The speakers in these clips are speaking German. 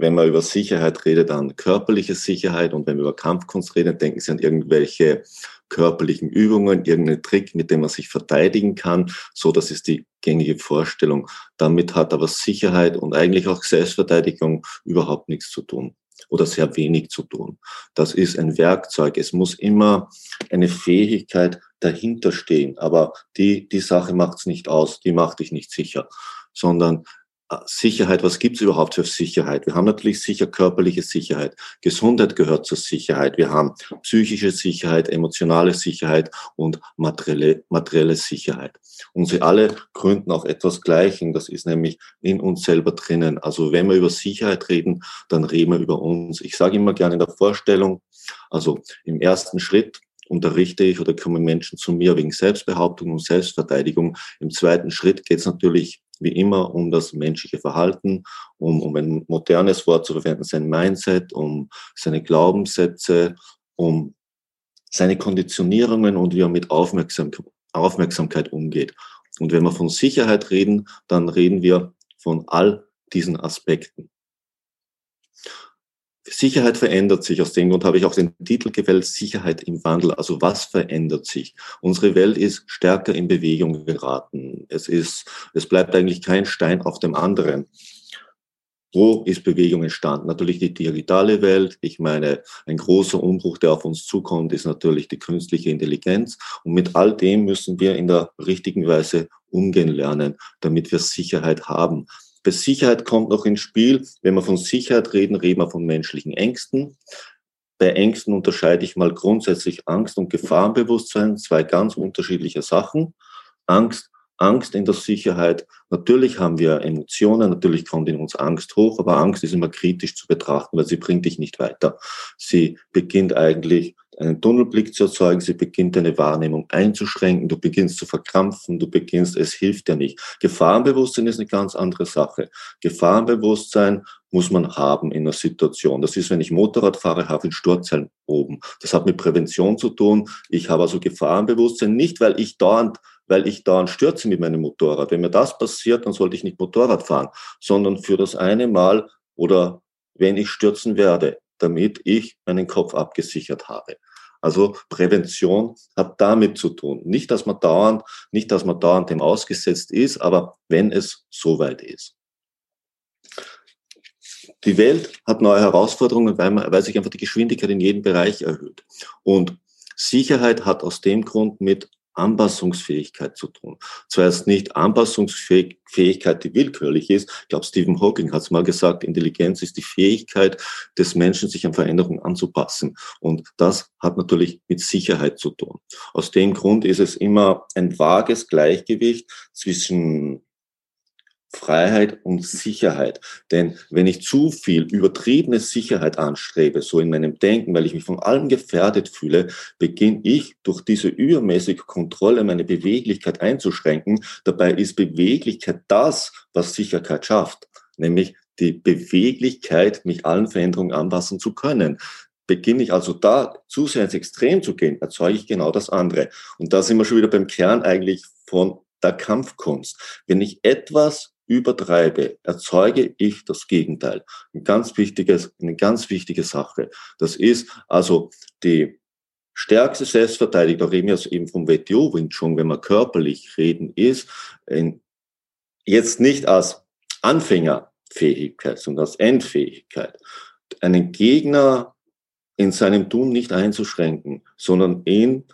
wenn man über Sicherheit redet, an körperliche Sicherheit und wenn wir über Kampfkunst reden, denken sie an irgendwelche körperlichen Übungen, irgendeinen Trick, mit dem man sich verteidigen kann. So, das ist die gängige Vorstellung. Damit hat aber Sicherheit und eigentlich auch Selbstverteidigung überhaupt nichts zu tun oder sehr wenig zu tun. Das ist ein Werkzeug. Es muss immer eine Fähigkeit dahinter stehen. Aber die, die Sache macht es nicht aus, die macht dich nicht sicher, sondern Sicherheit, was gibt's überhaupt für Sicherheit? Wir haben natürlich sicher körperliche Sicherheit. Gesundheit gehört zur Sicherheit. Wir haben psychische Sicherheit, emotionale Sicherheit und materielle, materielle Sicherheit. Und sie alle gründen auch etwas Gleichen. Das ist nämlich in uns selber drinnen. Also wenn wir über Sicherheit reden, dann reden wir über uns. Ich sage immer gerne in der Vorstellung, also im ersten Schritt unterrichte ich oder kommen Menschen zu mir wegen Selbstbehauptung und Selbstverteidigung. Im zweiten Schritt geht es natürlich wie immer um das menschliche Verhalten, um, um ein modernes Wort zu verwenden, sein Mindset, um seine Glaubenssätze, um seine Konditionierungen und wie er mit Aufmerksam Aufmerksamkeit umgeht. Und wenn wir von Sicherheit reden, dann reden wir von all diesen Aspekten. Sicherheit verändert sich. Aus dem Grund habe ich auch den Titel gewählt, Sicherheit im Wandel. Also was verändert sich? Unsere Welt ist stärker in Bewegung geraten. Es ist, es bleibt eigentlich kein Stein auf dem anderen. Wo ist Bewegung entstanden? Natürlich die digitale Welt. Ich meine, ein großer Umbruch, der auf uns zukommt, ist natürlich die künstliche Intelligenz. Und mit all dem müssen wir in der richtigen Weise umgehen lernen, damit wir Sicherheit haben. Bei Sicherheit kommt noch ins Spiel, wenn wir von Sicherheit reden, reden wir von menschlichen Ängsten. Bei Ängsten unterscheide ich mal grundsätzlich Angst und Gefahrenbewusstsein, zwei ganz unterschiedliche Sachen. Angst, Angst in der Sicherheit. Natürlich haben wir Emotionen, natürlich kommt in uns Angst hoch, aber Angst ist immer kritisch zu betrachten, weil sie bringt dich nicht weiter. Sie beginnt eigentlich einen Tunnelblick zu erzeugen, sie beginnt deine Wahrnehmung einzuschränken, du beginnst zu verkrampfen, du beginnst, es hilft dir nicht. Gefahrenbewusstsein ist eine ganz andere Sache. Gefahrenbewusstsein muss man haben in einer Situation. Das ist, wenn ich Motorrad fahre, habe ich Sturzhelm oben. Das hat mit Prävention zu tun. Ich habe also Gefahrenbewusstsein, nicht weil ich dauernd weil ich dauernd stürze mit meinem Motorrad. Wenn mir das passiert, dann sollte ich nicht Motorrad fahren, sondern für das eine Mal oder wenn ich stürzen werde, damit ich meinen Kopf abgesichert habe. Also Prävention hat damit zu tun. Nicht, dass man dauernd, nicht, dass man dauernd dem ausgesetzt ist, aber wenn es soweit ist. Die Welt hat neue Herausforderungen, weil, man, weil sich einfach die Geschwindigkeit in jedem Bereich erhöht. Und Sicherheit hat aus dem Grund mit Anpassungsfähigkeit zu tun. Zuerst nicht Anpassungsfähigkeit, die willkürlich ist. Ich glaube, Stephen Hawking hat es mal gesagt, Intelligenz ist die Fähigkeit des Menschen, sich an Veränderungen anzupassen. Und das hat natürlich mit Sicherheit zu tun. Aus dem Grund ist es immer ein vages Gleichgewicht zwischen Freiheit und Sicherheit. Denn wenn ich zu viel übertriebene Sicherheit anstrebe, so in meinem Denken, weil ich mich von allem gefährdet fühle, beginne ich durch diese übermäßige Kontrolle meine Beweglichkeit einzuschränken. Dabei ist Beweglichkeit das, was Sicherheit schafft, nämlich die Beweglichkeit, mich allen Veränderungen anpassen zu können. Beginne ich also da zu sehr ins Extrem zu gehen, erzeuge ich genau das andere. Und da sind wir schon wieder beim Kern eigentlich von der Kampfkunst. Wenn ich etwas übertreibe, erzeuge ich das Gegenteil. Ein ganz wichtiges, eine ganz wichtige Sache. Das ist also die stärkste Selbstverteidigung, da reden wir also eben vom WTO Wing wenn wir körperlich reden, ist jetzt nicht als Anfängerfähigkeit, sondern als Endfähigkeit. Einen Gegner in seinem Tun nicht einzuschränken, sondern ihn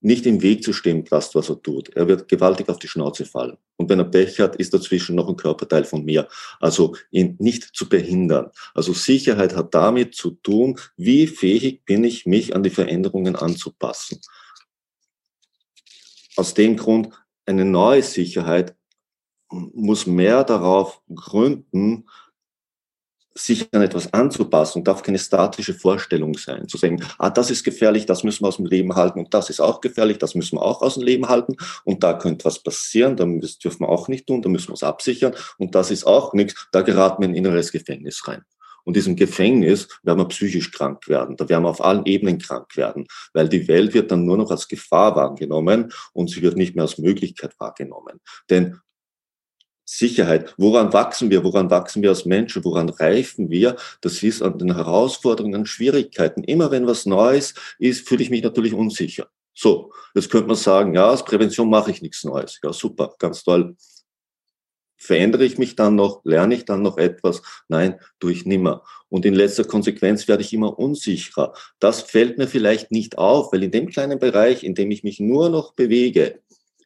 nicht im Weg zu stehen lasst, was er tut. Er wird gewaltig auf die Schnauze fallen. Und wenn er Pech hat, ist dazwischen noch ein Körperteil von mir. Also ihn nicht zu behindern. Also Sicherheit hat damit zu tun, wie fähig bin ich, mich an die Veränderungen anzupassen. Aus dem Grund, eine neue Sicherheit muss mehr darauf gründen, sich an etwas anzupassen darf keine statische Vorstellung sein. Zu sagen, ah, das ist gefährlich, das müssen wir aus dem Leben halten und das ist auch gefährlich, das müssen wir auch aus dem Leben halten und da könnte was passieren, das dürfen wir auch nicht tun, da müssen wir es absichern und das ist auch nichts, da geraten wir in ein inneres Gefängnis rein. Und diesem Gefängnis werden wir psychisch krank werden. Da werden wir auf allen Ebenen krank werden, weil die Welt wird dann nur noch als Gefahr wahrgenommen und sie wird nicht mehr als Möglichkeit wahrgenommen. Denn Sicherheit. Woran wachsen wir? Woran wachsen wir als Menschen? Woran reifen wir? Das ist an den Herausforderungen, an Schwierigkeiten. Immer wenn was Neues ist, fühle ich mich natürlich unsicher. So, jetzt könnte man sagen, ja, als Prävention mache ich nichts Neues. Ja, super, ganz toll. Verändere ich mich dann noch? Lerne ich dann noch etwas? Nein, tue ich nimmer. Und in letzter Konsequenz werde ich immer unsicherer. Das fällt mir vielleicht nicht auf, weil in dem kleinen Bereich, in dem ich mich nur noch bewege,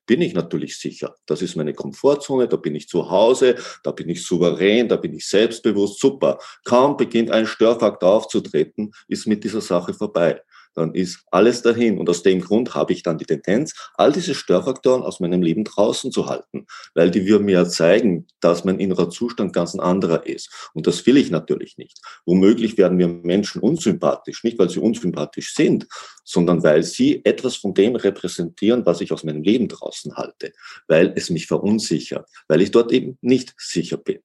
bin ich natürlich sicher. Das ist meine Komfortzone, da bin ich zu Hause, da bin ich souverän, da bin ich selbstbewusst, super. Kaum beginnt ein Störfaktor aufzutreten, ist mit dieser Sache vorbei dann ist alles dahin. Und aus dem Grund habe ich dann die Tendenz, all diese Störfaktoren aus meinem Leben draußen zu halten, weil die würden mir ja zeigen, dass mein innerer Zustand ganz ein anderer ist. Und das will ich natürlich nicht. Womöglich werden mir Menschen unsympathisch, nicht weil sie unsympathisch sind, sondern weil sie etwas von dem repräsentieren, was ich aus meinem Leben draußen halte, weil es mich verunsichert, weil ich dort eben nicht sicher bin.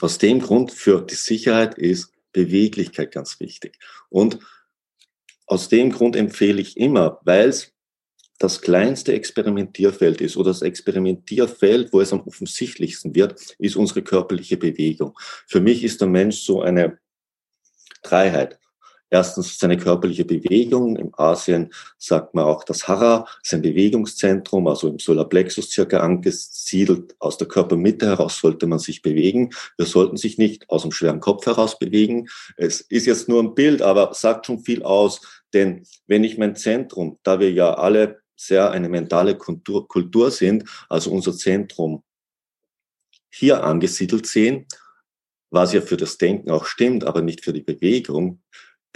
Aus dem Grund für die Sicherheit ist Beweglichkeit ganz wichtig. Und aus dem Grund empfehle ich immer, weil es das kleinste Experimentierfeld ist oder das Experimentierfeld, wo es am offensichtlichsten wird, ist unsere körperliche Bewegung. Für mich ist der Mensch so eine Dreiheit. Erstens seine körperliche Bewegung. Im Asien sagt man auch das Hara, sein Bewegungszentrum, also im Solarplexus circa angesiedelt. Aus der Körpermitte heraus sollte man sich bewegen. Wir sollten sich nicht aus dem schweren Kopf heraus bewegen. Es ist jetzt nur ein Bild, aber sagt schon viel aus. Denn wenn ich mein Zentrum, da wir ja alle sehr eine mentale Kultur, Kultur sind, also unser Zentrum hier angesiedelt sehen, was ja für das Denken auch stimmt, aber nicht für die Bewegung,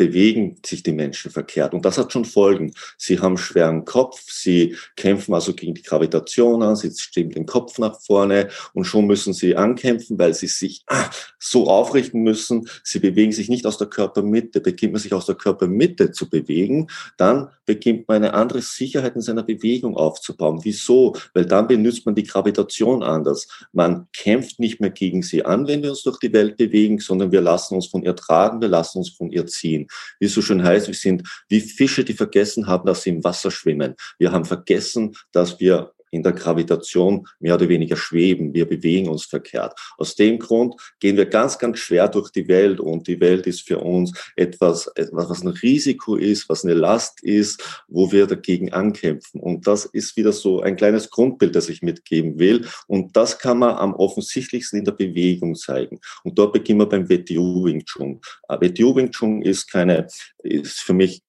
bewegen sich die Menschen verkehrt. Und das hat schon Folgen. Sie haben schweren Kopf, sie kämpfen also gegen die Gravitation an, sie stimmen den Kopf nach vorne und schon müssen sie ankämpfen, weil sie sich ah, so aufrichten müssen. Sie bewegen sich nicht aus der Körpermitte. Beginnt man sich aus der Körpermitte zu bewegen, dann beginnt man eine andere Sicherheit in seiner Bewegung aufzubauen. Wieso? Weil dann benutzt man die Gravitation anders. Man kämpft nicht mehr gegen sie an, wenn wir uns durch die Welt bewegen, sondern wir lassen uns von ihr tragen, wir lassen uns von ihr ziehen wie es so schön heißt, wir sind wie Fische, die vergessen haben, dass sie im Wasser schwimmen. Wir haben vergessen, dass wir in der Gravitation mehr oder weniger schweben. Wir bewegen uns verkehrt. Aus dem Grund gehen wir ganz, ganz schwer durch die Welt und die Welt ist für uns etwas, etwas, was ein Risiko ist, was eine Last ist, wo wir dagegen ankämpfen. Und das ist wieder so ein kleines Grundbild, das ich mitgeben will. Und das kann man am offensichtlichsten in der Bewegung zeigen. Und dort beginnen wir beim WTU Wing Chun. WTU Wing Chun ist keine, ist für mich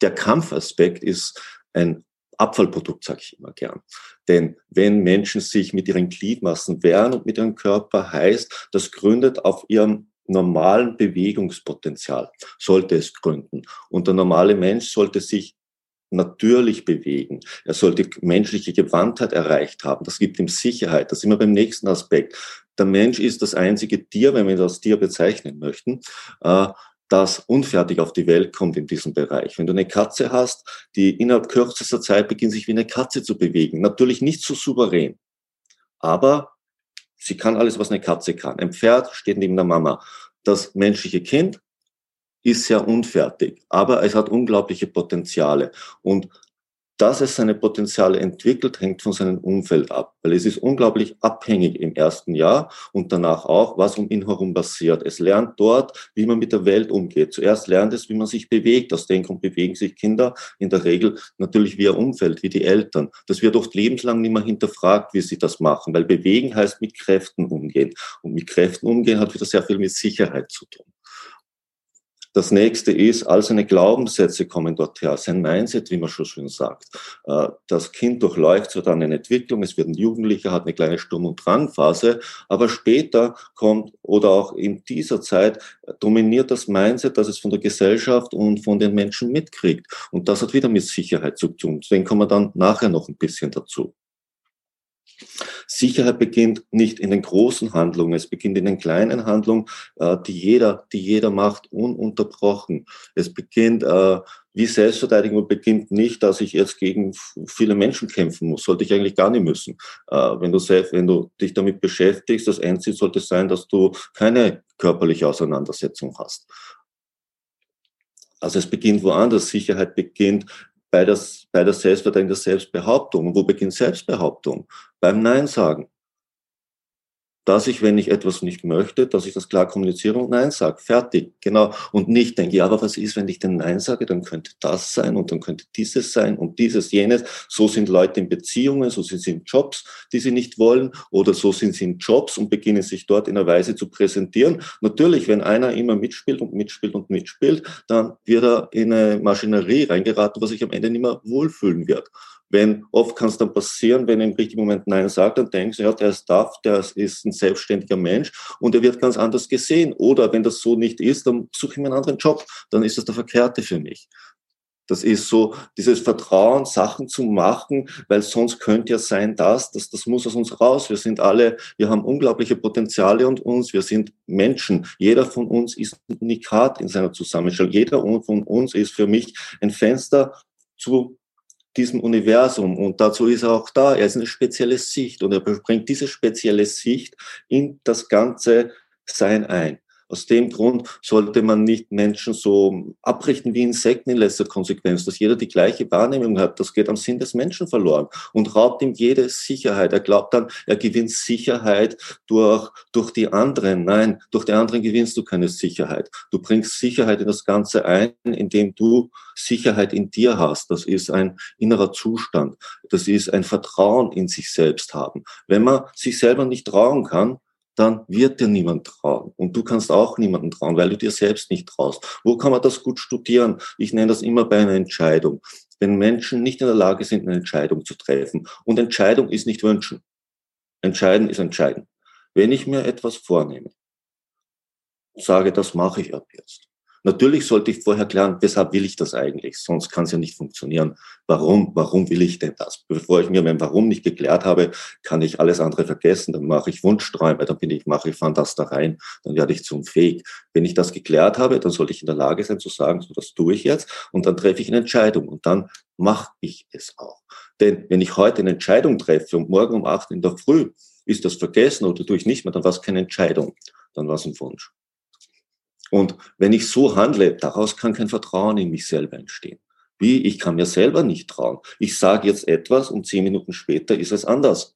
der Kampfaspekt ist ein Abfallprodukt, sage ich immer gern. Denn wenn Menschen sich mit ihren Gliedmaßen wehren und mit ihrem Körper heißt, das gründet auf ihrem normalen Bewegungspotenzial, sollte es gründen. Und der normale Mensch sollte sich natürlich bewegen. Er sollte menschliche Gewandtheit erreicht haben. Das gibt ihm Sicherheit. Das ist immer beim nächsten Aspekt. Der Mensch ist das einzige Tier, wenn wir das Tier bezeichnen möchten, äh, das unfertig auf die Welt kommt in diesem Bereich. Wenn du eine Katze hast, die innerhalb kürzester Zeit beginnt, sich wie eine Katze zu bewegen, natürlich nicht so souverän, aber sie kann alles, was eine Katze kann. Ein Pferd steht neben der Mama. Das menschliche Kind ist sehr unfertig, aber es hat unglaubliche Potenziale. Und dass es seine Potenziale entwickelt, hängt von seinem Umfeld ab, weil es ist unglaublich abhängig im ersten Jahr und danach auch, was um ihn herum passiert. Es lernt dort, wie man mit der Welt umgeht. Zuerst lernt es, wie man sich bewegt. Aus dem Grund bewegen sich Kinder in der Regel natürlich wie ihr Umfeld, wie die Eltern. Das wird oft lebenslang nicht mehr hinterfragt, wie sie das machen, weil bewegen heißt mit Kräften umgehen. Und mit Kräften umgehen hat wieder sehr viel mit Sicherheit zu tun. Das nächste ist, all seine Glaubenssätze kommen dort her, sein Mindset, wie man schon schön sagt. Äh, das Kind durchläuft so dann eine Entwicklung, es wird ein Jugendlicher, hat eine kleine Sturm- und Drangphase, aber später kommt oder auch in dieser Zeit dominiert das Mindset, das es von der Gesellschaft und von den Menschen mitkriegt. Und das hat wieder mit Sicherheit zu tun. Deswegen kommen wir dann nachher noch ein bisschen dazu. Sicherheit beginnt nicht in den großen Handlungen, es beginnt in den kleinen Handlungen, äh, die jeder, die jeder macht, ununterbrochen. Es beginnt äh, wie Selbstverteidigung beginnt nicht, dass ich jetzt gegen viele Menschen kämpfen muss. Sollte ich eigentlich gar nicht müssen. Äh, wenn, du selbst, wenn du dich damit beschäftigst, das Endziel sollte sein, dass du keine körperliche Auseinandersetzung hast. Also es beginnt woanders. Sicherheit beginnt bei, das, bei der Selbstverteidigung, der Selbstbehauptung. Und wo beginnt Selbstbehauptung? Beim Nein sagen dass ich, wenn ich etwas nicht möchte, dass ich das klar kommuniziere und Nein sage. Fertig, genau. Und nicht denke, ja, aber was ist, wenn ich denn Nein sage, dann könnte das sein und dann könnte dieses sein und dieses, jenes. So sind Leute in Beziehungen, so sind sie in Jobs, die sie nicht wollen oder so sind sie in Jobs und beginnen sich dort in einer Weise zu präsentieren. Natürlich, wenn einer immer mitspielt und mitspielt und mitspielt, dann wird er in eine Maschinerie reingeraten, was sich am Ende nicht mehr wohlfühlen wird. Wenn, oft kann es dann passieren, wenn er im richtigen Moment Nein sagt, dann denkst du, ja, der ist tough, der ist ein selbstständiger Mensch und er wird ganz anders gesehen. Oder wenn das so nicht ist, dann suche ich mir einen anderen Job, dann ist das der Verkehrte für mich. Das ist so dieses Vertrauen, Sachen zu machen, weil sonst könnte ja sein, dass, das, das muss aus uns raus. Wir sind alle, wir haben unglaubliche Potenziale und uns, wir sind Menschen. Jeder von uns ist ein Unikat in seiner Zusammenstellung. Jeder von uns ist für mich ein Fenster zu diesem Universum und dazu ist er auch da. Er ist eine spezielle Sicht und er bringt diese spezielle Sicht in das ganze Sein ein. Aus dem Grund sollte man nicht Menschen so abrichten wie Insekten in letzter Konsequenz, dass jeder die gleiche Wahrnehmung hat. Das geht am Sinn des Menschen verloren und raubt ihm jede Sicherheit. Er glaubt dann, er gewinnt Sicherheit durch, durch die anderen. Nein, durch die anderen gewinnst du keine Sicherheit. Du bringst Sicherheit in das Ganze ein, indem du Sicherheit in dir hast. Das ist ein innerer Zustand. Das ist ein Vertrauen in sich selbst haben. Wenn man sich selber nicht trauen kann, dann wird dir niemand trauen. Und du kannst auch niemanden trauen, weil du dir selbst nicht traust. Wo kann man das gut studieren? Ich nenne das immer bei einer Entscheidung. Wenn Menschen nicht in der Lage sind, eine Entscheidung zu treffen. Und Entscheidung ist nicht wünschen. Entscheiden ist entscheiden. Wenn ich mir etwas vornehme, sage, das mache ich ab jetzt. Natürlich sollte ich vorher klären, weshalb will ich das eigentlich? Sonst kann es ja nicht funktionieren. Warum? Warum will ich denn das? Bevor ich mir mein Warum nicht geklärt habe, kann ich alles andere vergessen. Dann mache ich Wunschträume, dann bin ich, mache ich rein, dann werde ich zum Fake. Wenn ich das geklärt habe, dann sollte ich in der Lage sein zu sagen, so das tue ich jetzt und dann treffe ich eine Entscheidung und dann mache ich es auch. Denn wenn ich heute eine Entscheidung treffe und morgen um acht in der Früh ist das vergessen oder tue ich nicht mehr, dann war es keine Entscheidung, dann war es ein Wunsch. Und wenn ich so handle, daraus kann kein Vertrauen in mich selber entstehen. Wie? Ich kann mir selber nicht trauen. Ich sage jetzt etwas und zehn Minuten später ist es anders.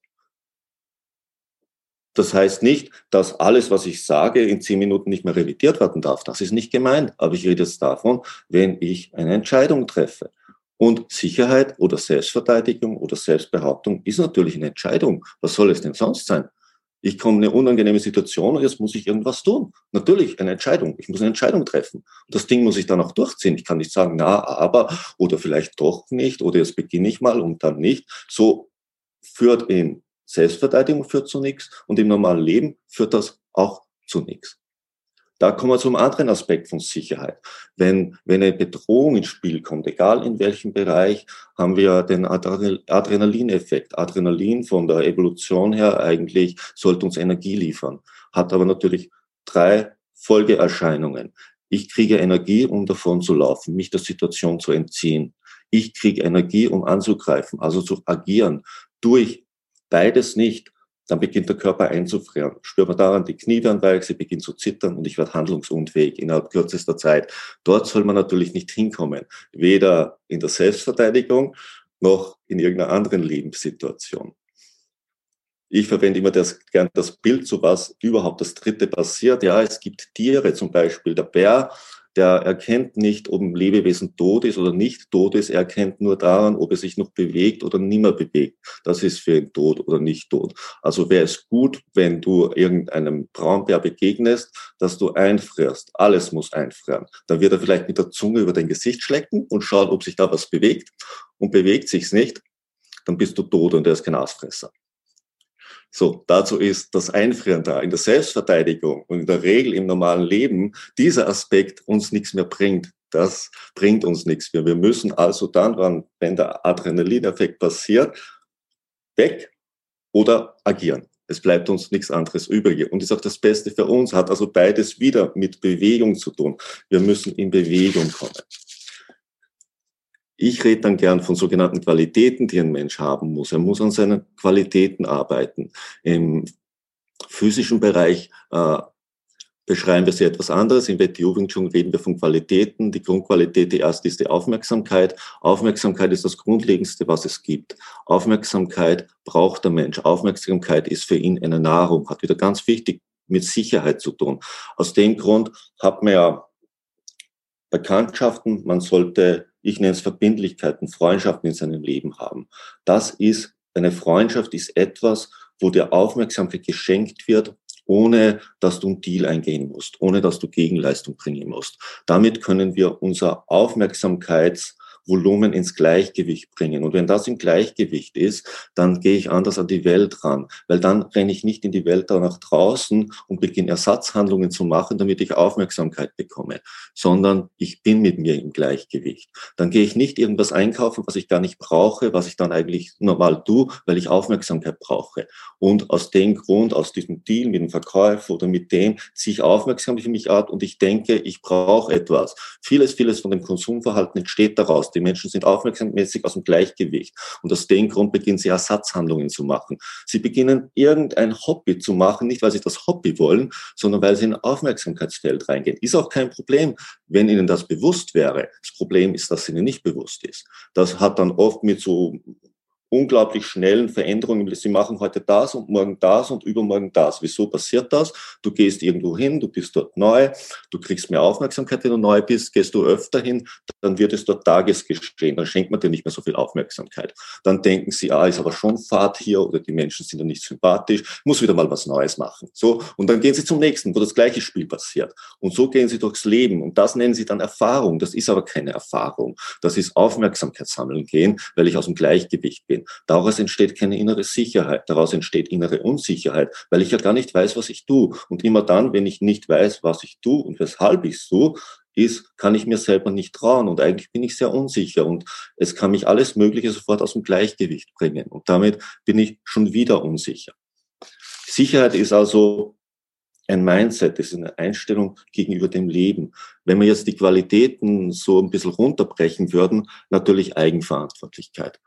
Das heißt nicht, dass alles, was ich sage, in zehn Minuten nicht mehr revidiert werden darf. Das ist nicht gemeint. Aber ich rede jetzt davon, wenn ich eine Entscheidung treffe. Und Sicherheit oder Selbstverteidigung oder Selbstbehauptung ist natürlich eine Entscheidung. Was soll es denn sonst sein? Ich komme in eine unangenehme Situation und jetzt muss ich irgendwas tun. Natürlich eine Entscheidung. Ich muss eine Entscheidung treffen. Und das Ding muss ich dann auch durchziehen. Ich kann nicht sagen, na, aber oder vielleicht doch nicht oder jetzt beginne ich mal und dann nicht. So führt in Selbstverteidigung führt zu nichts und im normalen Leben führt das auch zu nichts. Da kommen wir zum anderen Aspekt von Sicherheit. Wenn, wenn eine Bedrohung ins Spiel kommt, egal in welchem Bereich, haben wir den Adrenalineffekt. Adrenalin von der Evolution her eigentlich sollte uns Energie liefern, hat aber natürlich drei Folgeerscheinungen. Ich kriege Energie, um davon zu laufen, mich der Situation zu entziehen. Ich kriege Energie, um anzugreifen, also zu agieren. Durch beides nicht, dann beginnt der Körper einzufrieren. Spürt man daran, die Knie werden weich, sie beginnt zu zittern und ich werde handlungsunfähig innerhalb kürzester Zeit. Dort soll man natürlich nicht hinkommen. Weder in der Selbstverteidigung noch in irgendeiner anderen Lebenssituation. Ich verwende immer das, gern das Bild, so was überhaupt das Dritte passiert. Ja, es gibt Tiere, zum Beispiel der Bär der erkennt nicht, ob ein Lebewesen tot ist oder nicht tot ist. Er erkennt nur daran, ob er sich noch bewegt oder nicht mehr bewegt. Das ist für ihn tot oder nicht tot. Also wäre es gut, wenn du irgendeinem Braunbär begegnest, dass du einfrierst. Alles muss einfrieren. Dann wird er vielleicht mit der Zunge über dein Gesicht schlecken und schauen, ob sich da was bewegt. Und bewegt sich's nicht, dann bist du tot und er ist kein Aasfresser. So, dazu ist das Einfrieren da. In der Selbstverteidigung und in der Regel im normalen Leben dieser Aspekt uns nichts mehr bringt. Das bringt uns nichts mehr. Wir müssen also dann, wenn der Adrenalineffekt passiert, weg oder agieren. Es bleibt uns nichts anderes übrig. Und ist auch das Beste für uns, hat also beides wieder mit Bewegung zu tun. Wir müssen in Bewegung kommen. Ich rede dann gern von sogenannten Qualitäten, die ein Mensch haben muss. Er muss an seinen Qualitäten arbeiten. Im physischen Bereich äh, beschreiben wir sie etwas anderes. Im Wing Chun reden wir von Qualitäten. Die Grundqualität, die erste ist die Aufmerksamkeit. Aufmerksamkeit ist das Grundlegendste, was es gibt. Aufmerksamkeit braucht der Mensch. Aufmerksamkeit ist für ihn eine Nahrung, hat wieder ganz wichtig mit Sicherheit zu tun. Aus dem Grund hat man ja Bekanntschaften, man sollte, ich nenne es Verbindlichkeiten, Freundschaften in seinem Leben haben. Das ist, eine Freundschaft ist etwas, wo dir Aufmerksamkeit geschenkt wird ohne dass du einen Deal eingehen musst, ohne dass du Gegenleistung bringen musst. Damit können wir unser Aufmerksamkeits- Volumen ins Gleichgewicht bringen. Und wenn das im Gleichgewicht ist, dann gehe ich anders an die Welt ran, weil dann renne ich nicht in die Welt da nach draußen und beginne Ersatzhandlungen zu machen, damit ich Aufmerksamkeit bekomme, sondern ich bin mit mir im Gleichgewicht. Dann gehe ich nicht irgendwas einkaufen, was ich gar nicht brauche, was ich dann eigentlich normal tue, weil ich Aufmerksamkeit brauche. Und aus dem Grund, aus diesem Deal mit dem Verkäufer oder mit dem, ziehe ich Aufmerksamkeit für mich ab und ich denke, ich brauche etwas. Vieles, vieles von dem Konsumverhalten entsteht daraus. Die Menschen sind aufmerksammäßig aus dem Gleichgewicht. Und aus dem Grund beginnen sie Ersatzhandlungen zu machen. Sie beginnen irgendein Hobby zu machen, nicht weil sie das Hobby wollen, sondern weil sie in ein Aufmerksamkeitsfeld reingehen. Ist auch kein Problem, wenn ihnen das bewusst wäre. Das Problem ist, dass es ihnen nicht bewusst ist. Das hat dann oft mit so unglaublich schnellen Veränderungen. Sie machen heute das und morgen das und übermorgen das. Wieso passiert das? Du gehst irgendwo hin, du bist dort neu, du kriegst mehr Aufmerksamkeit, wenn du neu bist, gehst du öfter hin, dann wird es dort Tagesgeschehen, dann schenkt man dir nicht mehr so viel Aufmerksamkeit. Dann denken sie, ah, ist aber schon Fahrt hier oder die Menschen sind ja nicht sympathisch, muss wieder mal was Neues machen. So, und dann gehen sie zum nächsten, wo das gleiche Spiel passiert. Und so gehen sie durchs Leben und das nennen sie dann Erfahrung. Das ist aber keine Erfahrung. Das ist Aufmerksamkeit sammeln gehen, weil ich aus dem Gleichgewicht bin. Daraus entsteht keine innere Sicherheit, daraus entsteht innere Unsicherheit, weil ich ja gar nicht weiß, was ich tue. Und immer dann, wenn ich nicht weiß, was ich tue und weshalb ich tue, ist, kann ich mir selber nicht trauen und eigentlich bin ich sehr unsicher und es kann mich alles Mögliche sofort aus dem Gleichgewicht bringen und damit bin ich schon wieder unsicher. Sicherheit ist also ein Mindset, das ist eine Einstellung gegenüber dem Leben. Wenn wir jetzt die Qualitäten so ein bisschen runterbrechen würden, natürlich Eigenverantwortlichkeit.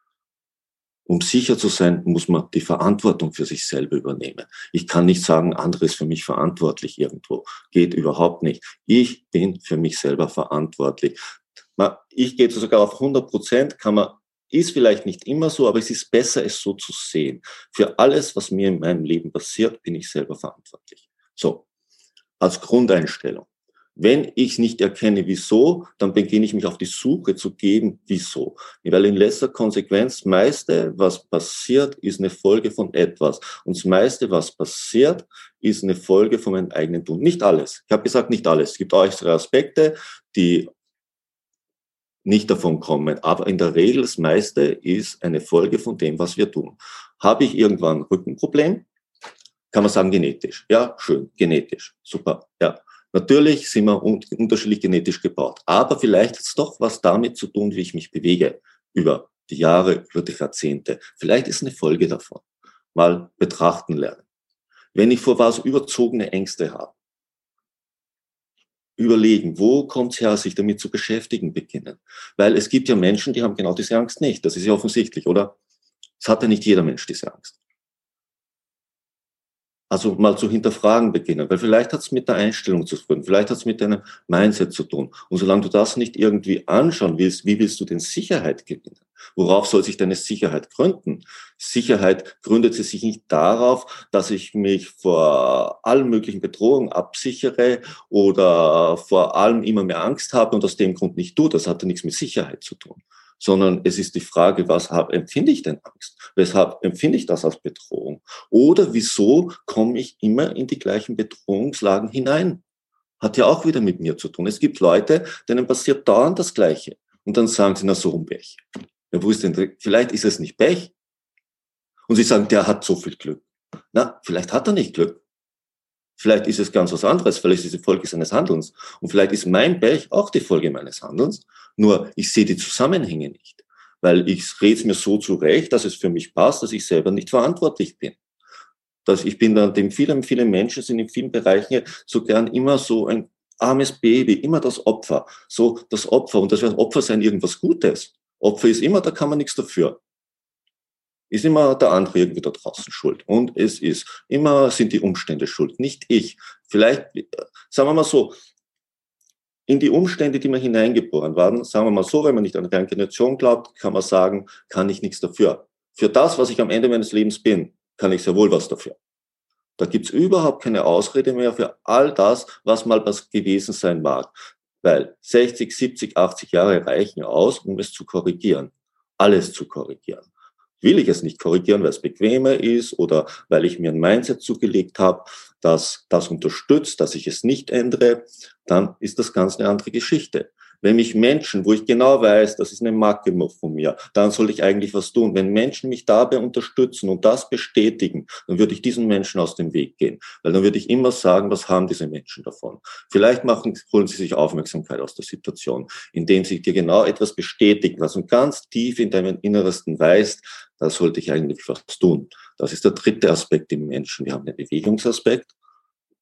Um sicher zu sein, muss man die Verantwortung für sich selber übernehmen. Ich kann nicht sagen, andere ist für mich verantwortlich irgendwo. Geht überhaupt nicht. Ich bin für mich selber verantwortlich. Ich gehe sogar auf 100 Prozent, kann man ist vielleicht nicht immer so, aber es ist besser, es so zu sehen. Für alles, was mir in meinem Leben passiert, bin ich selber verantwortlich. So, als Grundeinstellung. Wenn ich nicht erkenne, wieso, dann beginne ich mich auf die Suche zu geben, wieso. Weil in letzter Konsequenz, meiste, was passiert, ist eine Folge von etwas. Und das meiste, was passiert, ist eine Folge von meinem eigenen Tun. Nicht alles. Ich habe gesagt, nicht alles. Es gibt äußere Aspekte, die nicht davon kommen. Aber in der Regel, das meiste ist eine Folge von dem, was wir tun. Habe ich irgendwann ein Rückenproblem? Kann man sagen, genetisch. Ja, schön, genetisch. Super. Ja. Natürlich sind wir unterschiedlich genetisch gebaut, aber vielleicht hat es doch was damit zu tun, wie ich mich bewege über die Jahre, über die Jahrzehnte. Vielleicht ist eine Folge davon. Mal betrachten lernen. Wenn ich vor was überzogene Ängste habe, überlegen, wo kommt es her, sich damit zu beschäftigen beginnen. Weil es gibt ja Menschen, die haben genau diese Angst nicht. Das ist ja offensichtlich, oder? Es hat ja nicht jeder Mensch diese Angst. Also mal zu hinterfragen beginnen, weil vielleicht hat es mit der Einstellung zu tun, vielleicht hat es mit deinem Mindset zu tun. Und solange du das nicht irgendwie anschauen willst, wie willst du denn Sicherheit gewinnen? Worauf soll sich deine Sicherheit gründen? Sicherheit gründet sie sich nicht darauf, dass ich mich vor allen möglichen Bedrohungen absichere oder vor allem immer mehr Angst habe und aus dem Grund nicht tue. Das hat ja nichts mit Sicherheit zu tun sondern es ist die Frage, was hab, empfinde ich denn Angst? Weshalb empfinde ich das als Bedrohung? Oder wieso komme ich immer in die gleichen Bedrohungslagen hinein? Hat ja auch wieder mit mir zu tun. Es gibt Leute, denen passiert dauernd das Gleiche. Und dann sagen sie, na so ein Pech. Ja, wo ist denn, vielleicht ist es nicht Pech. Und sie sagen, der hat so viel Glück. Na, vielleicht hat er nicht Glück. Vielleicht ist es ganz was anderes, vielleicht ist es die Folge seines Handelns. Und vielleicht ist mein Pech auch die Folge meines Handelns. Nur ich sehe die Zusammenhänge nicht, weil ich rede es mir so zurecht, dass es für mich passt, dass ich selber nicht verantwortlich bin. dass ich bin dann, dem viele, viele Menschen sind in vielen Bereichen so gern immer so ein armes Baby, immer das Opfer, so das Opfer. Und das wird Opfer sein irgendwas Gutes. Opfer ist immer, da kann man nichts dafür. Ist immer der andere irgendwie da draußen schuld. Und es ist immer sind die Umstände schuld, nicht ich. Vielleicht, sagen wir mal so, in die Umstände, die mir hineingeboren waren, sagen wir mal so, wenn man nicht an Reinkarnation glaubt, kann man sagen, kann ich nichts dafür. Für das, was ich am Ende meines Lebens bin, kann ich sehr wohl was dafür. Da gibt's überhaupt keine Ausrede mehr für all das, was mal was gewesen sein mag. Weil 60, 70, 80 Jahre reichen aus, um es zu korrigieren. Alles zu korrigieren. Will ich es nicht korrigieren, weil es bequemer ist oder weil ich mir ein Mindset zugelegt habe, das das unterstützt, dass ich es nicht ändere, dann ist das ganz eine andere Geschichte. Wenn mich Menschen, wo ich genau weiß, das ist eine Macke von mir, dann soll ich eigentlich was tun. Wenn Menschen mich dabei unterstützen und das bestätigen, dann würde ich diesen Menschen aus dem Weg gehen. Weil dann würde ich immer sagen, was haben diese Menschen davon? Vielleicht machen, holen sie sich Aufmerksamkeit aus der Situation, indem sie dir genau etwas bestätigen, was du ganz tief in deinem Innersten weißt, da sollte ich eigentlich was tun. Das ist der dritte Aspekt im Menschen. Wir haben den Bewegungsaspekt,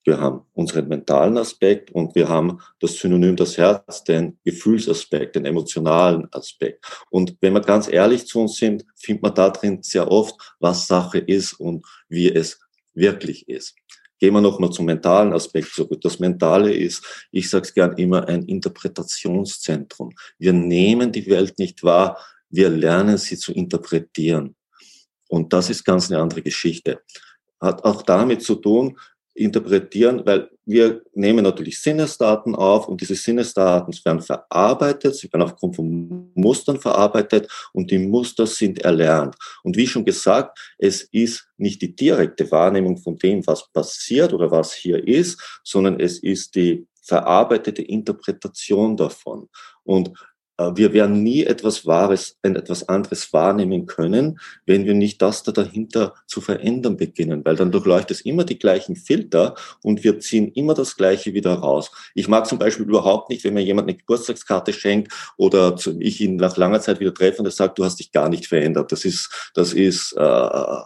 wir haben unseren mentalen Aspekt und wir haben das Synonym das Herz, den Gefühlsaspekt, den emotionalen Aspekt. Und wenn wir ganz ehrlich zu uns sind, findet man da drin sehr oft, was Sache ist und wie es wirklich ist. Gehen wir nochmal zum mentalen Aspekt zurück. Das Mentale ist, ich sage es gern immer, ein Interpretationszentrum. Wir nehmen die Welt nicht wahr, wir lernen sie zu interpretieren. Und das ist ganz eine andere Geschichte. Hat auch damit zu tun, interpretieren, weil wir nehmen natürlich Sinnesdaten auf und diese Sinnesdaten werden verarbeitet, sie werden aufgrund von Mustern verarbeitet und die Muster sind erlernt. Und wie schon gesagt, es ist nicht die direkte Wahrnehmung von dem, was passiert oder was hier ist, sondern es ist die verarbeitete Interpretation davon. Und wir werden nie etwas Wahres, etwas anderes wahrnehmen können, wenn wir nicht das da dahinter zu verändern beginnen, weil dann durchläuft es immer die gleichen Filter und wir ziehen immer das Gleiche wieder raus. Ich mag zum Beispiel überhaupt nicht, wenn mir jemand eine Geburtstagskarte schenkt oder ich ihn nach langer Zeit wieder treffe und er sagt, du hast dich gar nicht verändert. Das ist, das ist äh,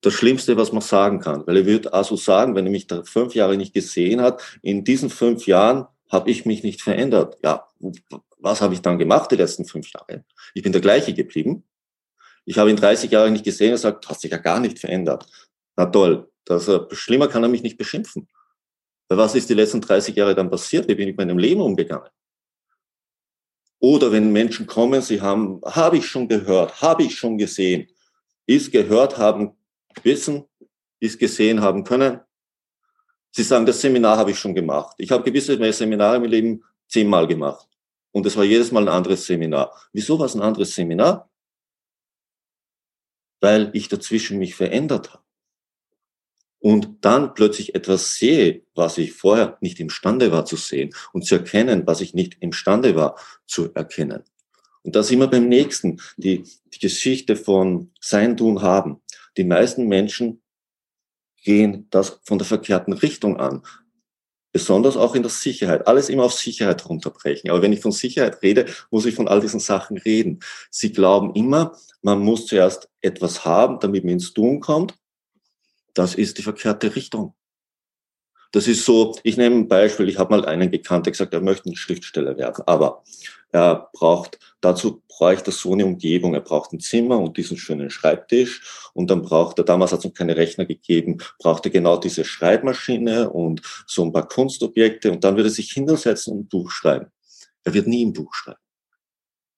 das Schlimmste, was man sagen kann, weil er wird also sagen, wenn er mich da fünf Jahre nicht gesehen hat, in diesen fünf Jahren habe ich mich nicht verändert. Ja, was habe ich dann gemacht die letzten fünf Jahre? Ich bin der gleiche geblieben. Ich habe ihn 30 Jahre nicht gesehen und gesagt, hast dich ja gar nicht verändert. Na toll, das, äh, schlimmer kann er mich nicht beschimpfen. Was ist die letzten 30 Jahre dann passiert? Wie bin ich mit meinem Leben umgegangen? Oder wenn Menschen kommen, sie haben, habe ich schon gehört, habe ich schon gesehen, ist gehört haben, wissen, ist gesehen haben können, Sie sagen, das Seminar habe ich schon gemacht. Ich habe gewisse Seminare im Leben zehnmal gemacht. Und es war jedes Mal ein anderes Seminar. Wieso war es ein anderes Seminar? Weil ich dazwischen mich verändert habe. Und dann plötzlich etwas sehe, was ich vorher nicht imstande war zu sehen und zu erkennen, was ich nicht imstande war zu erkennen. Und da wir beim nächsten, die, die Geschichte von Sein, Tun, Haben. Die meisten Menschen gehen das von der verkehrten Richtung an. Besonders auch in der Sicherheit. Alles immer auf Sicherheit runterbrechen. Aber wenn ich von Sicherheit rede, muss ich von all diesen Sachen reden. Sie glauben immer, man muss zuerst etwas haben, damit man ins Tun kommt. Das ist die verkehrte Richtung. Das ist so, ich nehme ein Beispiel, ich habe mal einen gekannt, der gesagt, er möchte ein Schriftsteller werden, aber er braucht, dazu bräuchte er so eine Umgebung, er braucht ein Zimmer und diesen schönen Schreibtisch und dann braucht er, damals hat es noch keine Rechner gegeben, braucht er genau diese Schreibmaschine und so ein paar Kunstobjekte und dann würde er sich hinsetzen und ein Buch schreiben. Er wird nie ein Buch schreiben.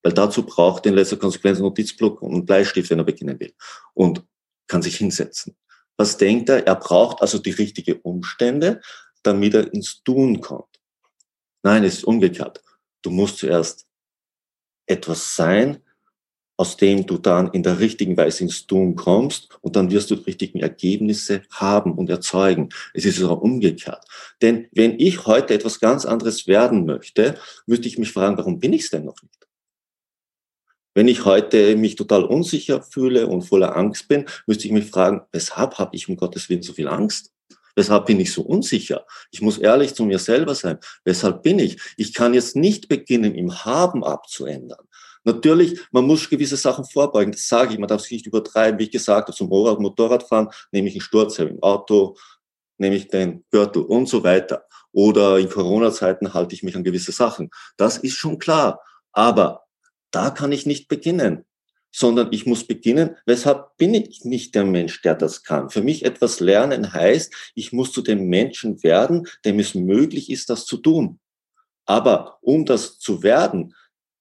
Weil dazu braucht er in letzter Konsequenz einen Notizblock und einen Bleistift, wenn er beginnen will. Und kann sich hinsetzen. Was denkt er? Er braucht also die richtigen Umstände, damit er ins Tun kommt. Nein, es ist umgekehrt. Du musst zuerst etwas sein, aus dem du dann in der richtigen Weise ins Tun kommst und dann wirst du die richtigen Ergebnisse haben und erzeugen. Es ist auch umgekehrt. Denn wenn ich heute etwas ganz anderes werden möchte, müsste ich mich fragen, warum bin ich es denn noch nicht? Wenn ich heute mich total unsicher fühle und voller Angst bin, müsste ich mich fragen, weshalb habe ich um Gottes Willen so viel Angst? Weshalb bin ich so unsicher? Ich muss ehrlich zu mir selber sein. Weshalb bin ich? Ich kann jetzt nicht beginnen, im Haben abzuändern. Natürlich, man muss gewisse Sachen vorbeugen, das sage ich, man darf sich nicht übertreiben. Wie ich gesagt habe, zum Motorradfahren nehme ich einen Sturzhelm, im Auto nehme ich den Gürtel und so weiter. Oder in Corona-Zeiten halte ich mich an gewisse Sachen. Das ist schon klar. Aber da kann ich nicht beginnen, sondern ich muss beginnen, weshalb bin ich nicht der Mensch, der das kann. Für mich etwas lernen heißt, ich muss zu dem Menschen werden, dem es möglich ist, das zu tun. Aber um das zu werden,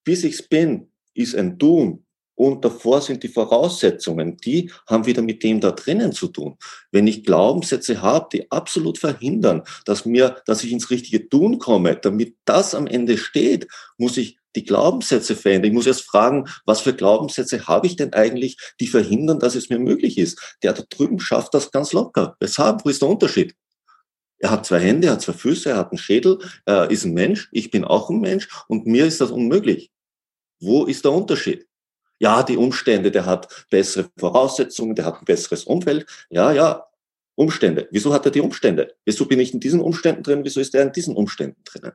bis ich's bin, ist ein Tun. Und davor sind die Voraussetzungen, die haben wieder mit dem da drinnen zu tun. Wenn ich Glaubenssätze habe, die absolut verhindern, dass mir, dass ich ins richtige Tun komme, damit das am Ende steht, muss ich die Glaubenssätze verändern. Ich muss erst fragen, was für Glaubenssätze habe ich denn eigentlich, die verhindern, dass es mir möglich ist. Der da drüben schafft das ganz locker. Weshalb? Wo ist der Unterschied? Er hat zwei Hände, er hat zwei Füße, er hat einen Schädel, er ist ein Mensch, ich bin auch ein Mensch und mir ist das unmöglich. Wo ist der Unterschied? Ja, die Umstände, der hat bessere Voraussetzungen, der hat ein besseres Umfeld. Ja, ja, Umstände. Wieso hat er die Umstände? Wieso bin ich in diesen Umständen drin? Wieso ist er in diesen Umständen drinnen?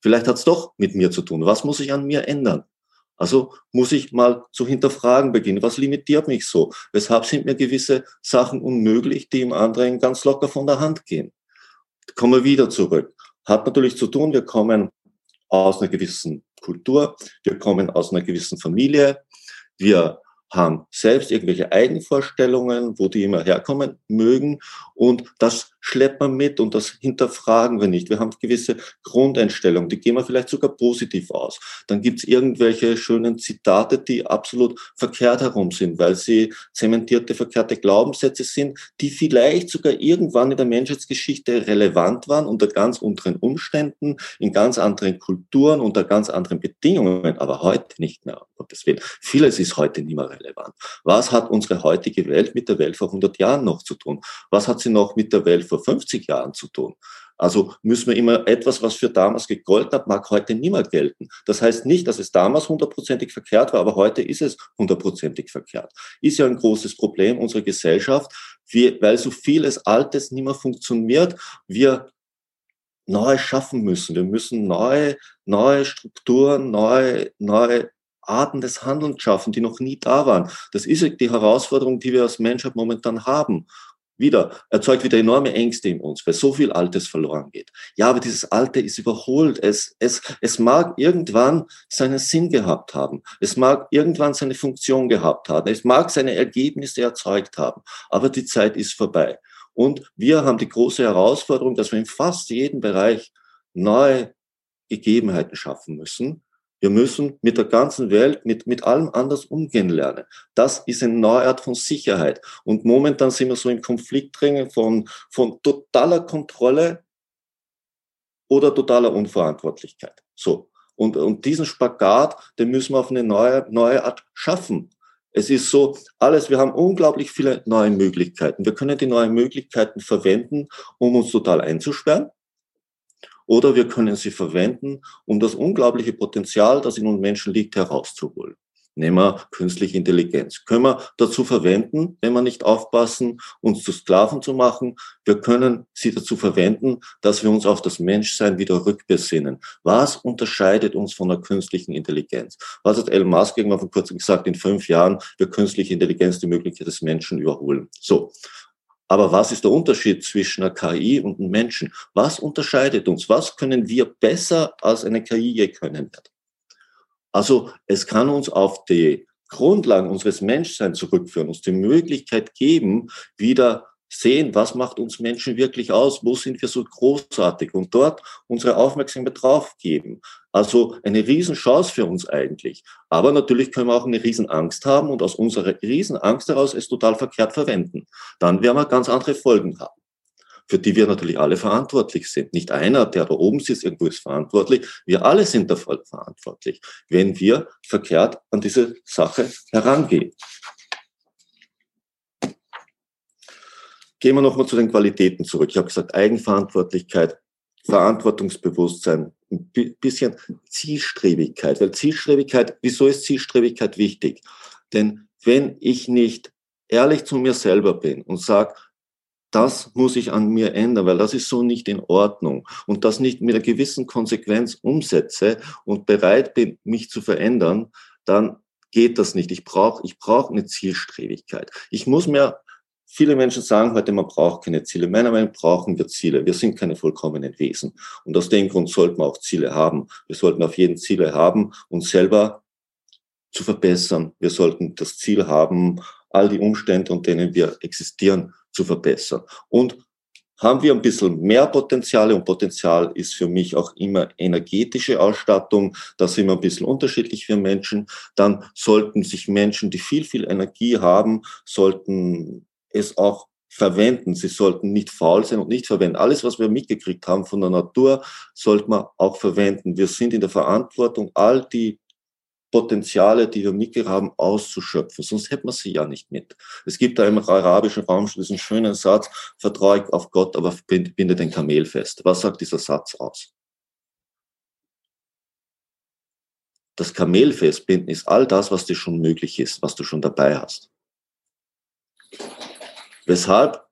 Vielleicht hat es doch mit mir zu tun. Was muss ich an mir ändern? Also muss ich mal zu hinterfragen beginnen. Was limitiert mich so? Weshalb sind mir gewisse Sachen unmöglich, die im anderen ganz locker von der Hand gehen? Kommen wir wieder zurück. Hat natürlich zu tun, wir kommen aus einer gewissen Kultur, wir kommen aus einer gewissen Familie, wir haben selbst irgendwelche Eigenvorstellungen, wo die immer herkommen mögen. Und das schleppt man mit und das hinterfragen wir nicht. Wir haben gewisse Grundeinstellungen, die gehen wir vielleicht sogar positiv aus. Dann gibt es irgendwelche schönen Zitate, die absolut verkehrt herum sind, weil sie zementierte, verkehrte Glaubenssätze sind, die vielleicht sogar irgendwann in der Menschheitsgeschichte relevant waren, unter ganz unteren Umständen, in ganz anderen Kulturen, unter ganz anderen Bedingungen, aber heute nicht mehr, Gottes Willen. Vieles ist heute nicht mehr relevant. Was hat unsere heutige Welt mit der Welt vor 100 Jahren noch zu tun? Was hat sie noch mit der Welt vor 50 Jahren zu tun? Also müssen wir immer etwas, was für damals gegolten hat, mag heute mehr gelten. Das heißt nicht, dass es damals hundertprozentig verkehrt war, aber heute ist es hundertprozentig verkehrt. Ist ja ein großes Problem unserer Gesellschaft, weil so vieles Altes nicht mehr funktioniert. Wir neu schaffen müssen. Wir müssen neue, neue Strukturen, neue, neue Arten des Handelns schaffen, die noch nie da waren. Das ist die Herausforderung, die wir als Menschheit momentan haben. Wieder, erzeugt wieder enorme Ängste in uns, weil so viel Altes verloren geht. Ja, aber dieses Alte ist überholt. Es, es, es mag irgendwann seinen Sinn gehabt haben. Es mag irgendwann seine Funktion gehabt haben. Es mag seine Ergebnisse erzeugt haben. Aber die Zeit ist vorbei. Und wir haben die große Herausforderung, dass wir in fast jedem Bereich neue Gegebenheiten schaffen müssen, wir müssen mit der ganzen Welt, mit, mit allem anders umgehen lernen. Das ist eine neue Art von Sicherheit. Und momentan sind wir so im Konflikt drin von, von totaler Kontrolle oder totaler Unverantwortlichkeit. So. Und, und diesen Spagat, den müssen wir auf eine neue, neue Art schaffen. Es ist so, alles, wir haben unglaublich viele neue Möglichkeiten. Wir können die neuen Möglichkeiten verwenden, um uns total einzusperren oder wir können sie verwenden, um das unglaubliche Potenzial, das in uns Menschen liegt, herauszuholen. Nehmen wir künstliche Intelligenz. Können wir dazu verwenden, wenn wir nicht aufpassen, uns zu Sklaven zu machen. Wir können sie dazu verwenden, dass wir uns auf das Menschsein wieder rückbesinnen. Was unterscheidet uns von der künstlichen Intelligenz? Was hat Elon Musk irgendwann vor kurzem gesagt? In fünf Jahren wird künstliche Intelligenz die Möglichkeit des Menschen überholen. So. Aber was ist der Unterschied zwischen einer KI und einem Menschen? Was unterscheidet uns? Was können wir besser als eine KI je können? Also es kann uns auf die Grundlagen unseres Menschseins zurückführen, uns die Möglichkeit geben, wieder sehen, was macht uns Menschen wirklich aus, wo sind wir so großartig und dort unsere Aufmerksamkeit drauf geben. Also eine Riesenchance für uns eigentlich. Aber natürlich können wir auch eine Riesenangst haben und aus unserer Riesenangst heraus es total verkehrt verwenden. Dann werden wir ganz andere Folgen haben für die wir natürlich alle verantwortlich sind. Nicht einer, der da oben sitzt, irgendwo ist verantwortlich. Wir alle sind dafür verantwortlich, wenn wir verkehrt an diese Sache herangehen. Gehen wir nochmal zu den Qualitäten zurück. Ich habe gesagt, Eigenverantwortlichkeit, Verantwortungsbewusstsein, ein bisschen Zielstrebigkeit. Weil Zielstrebigkeit, wieso ist Zielstrebigkeit wichtig? Denn wenn ich nicht ehrlich zu mir selber bin und sage, das muss ich an mir ändern, weil das ist so nicht in Ordnung und das nicht mit einer gewissen Konsequenz umsetze und bereit bin, mich zu verändern, dann geht das nicht. Ich brauche ich brauch eine Zielstrebigkeit. Ich muss mir, viele Menschen sagen heute, man braucht keine Ziele. Meiner Meinung nach brauchen wir Ziele. Wir sind keine vollkommenen Wesen. Und aus dem Grund sollten wir auch Ziele haben. Wir sollten auf jeden Ziele haben, uns selber zu verbessern. Wir sollten das Ziel haben, all die Umstände, unter denen wir existieren, zu verbessern. Und haben wir ein bisschen mehr Potenziale und Potenzial ist für mich auch immer energetische Ausstattung. Da sind wir ein bisschen unterschiedlich für Menschen. Dann sollten sich Menschen, die viel, viel Energie haben, sollten es auch verwenden. Sie sollten nicht faul sein und nicht verwenden. Alles, was wir mitgekriegt haben von der Natur, sollte man auch verwenden. Wir sind in der Verantwortung, all die Potenziale, die wir mitgebracht haben, auszuschöpfen. Sonst hätten wir sie ja nicht mit. Es gibt da im arabischen Raum diesen schönen Satz, vertraue auf Gott, aber binde den Kamel fest. Was sagt dieser Satz aus? Das Kamel festbinden ist all das, was dir schon möglich ist, was du schon dabei hast. Weshalb